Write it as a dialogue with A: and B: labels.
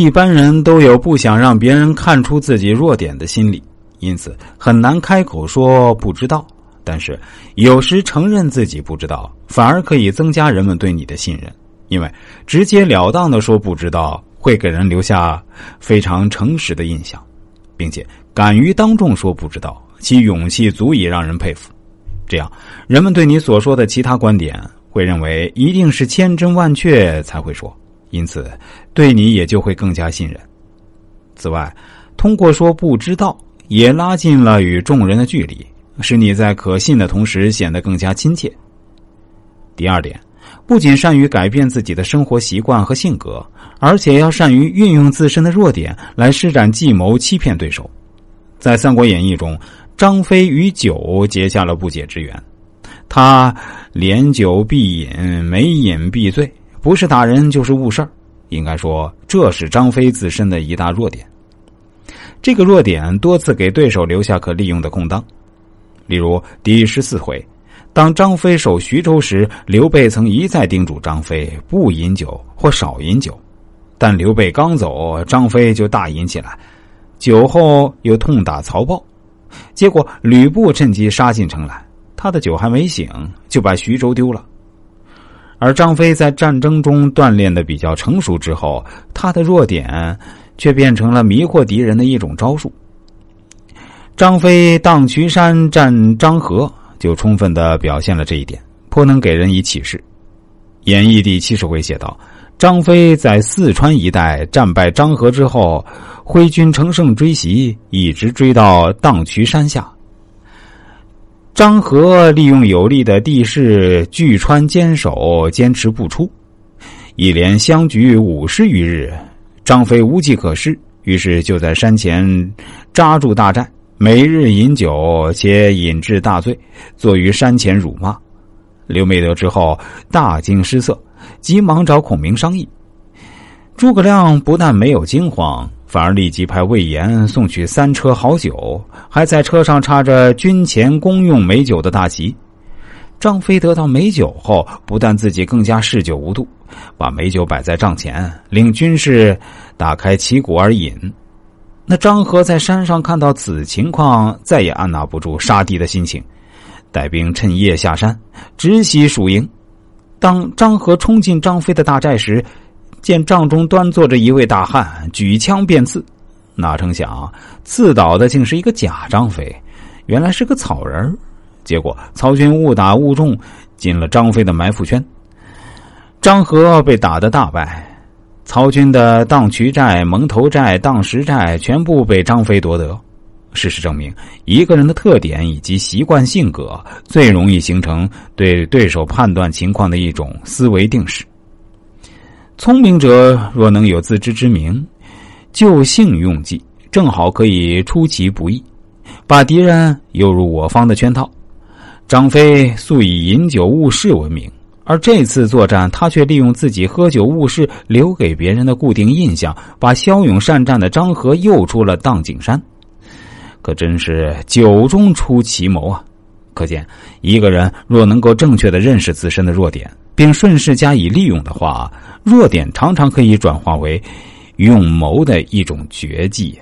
A: 一般人都有不想让别人看出自己弱点的心理，因此很难开口说不知道。但是有时承认自己不知道，反而可以增加人们对你的信任，因为直截了当的说不知道，会给人留下非常诚实的印象，并且敢于当众说不知道，其勇气足以让人佩服。这样，人们对你所说的其他观点，会认为一定是千真万确才会说，因此对你也就会更加信任。此外，通过说不知道，也拉近了与众人的距离。使你在可信的同时显得更加亲切。第二点，不仅善于改变自己的生活习惯和性格，而且要善于运用自身的弱点来施展计谋欺骗对手。在《三国演义》中，张飞与酒结下了不解之缘。他连酒必饮，每饮必醉，不是打人就是误事儿。应该说，这是张飞自身的一大弱点。这个弱点多次给对手留下可利用的空当。例如第十四回，当张飞守徐州时，刘备曾一再叮嘱张飞不饮酒或少饮酒，但刘备刚走，张飞就大饮起来，酒后又痛打曹豹，结果吕布趁机杀进城来，他的酒还没醒，就把徐州丢了。而张飞在战争中锻炼的比较成熟之后，他的弱点却变成了迷惑敌人的一种招数。张飞荡渠山战张合，就充分的表现了这一点，颇能给人以启示。演义第七十回写道：张飞在四川一带战败张合之后，挥军乘胜追袭，一直追到荡渠山下。张合利用有利的地势，据川坚守，坚持不出，一连相局五十余日，张飞无计可施，于是就在山前扎住大寨。每日饮酒，且饮至大醉，坐于山前辱骂。刘备得知后大惊失色，急忙找孔明商议。诸葛亮不但没有惊慌，反而立即派魏延送去三车好酒，还在车上插着军前公用美酒的大旗。张飞得到美酒后，不但自己更加嗜酒无度，把美酒摆在帐前，令军士打开旗鼓而饮。那张合在山上看到此情况，再也按捺不住杀敌的心情，带兵趁夜下山，直袭蜀营。当张合冲进张飞的大寨时，见帐中端坐着一位大汉，举枪便刺。哪成想，刺倒的竟是一个假张飞，原来是个草人结果曹军误打误中，进了张飞的埋伏圈。张合被打得大败。曹军的荡渠寨、蒙头寨、荡石寨全部被张飞夺得。事实证明，一个人的特点以及习惯性格，最容易形成对对手判断情况的一种思维定式。聪明者若能有自知之明，就性用计，正好可以出其不意，把敌人诱入我方的圈套。张飞素以饮酒误事闻名。而这次作战，他却利用自己喝酒误事留给别人的固定印象，把骁勇善战的张合诱出了荡景山。可真是酒中出奇谋啊！可见，一个人若能够正确的认识自身的弱点，并顺势加以利用的话，弱点常常可以转化为用谋的一种绝技。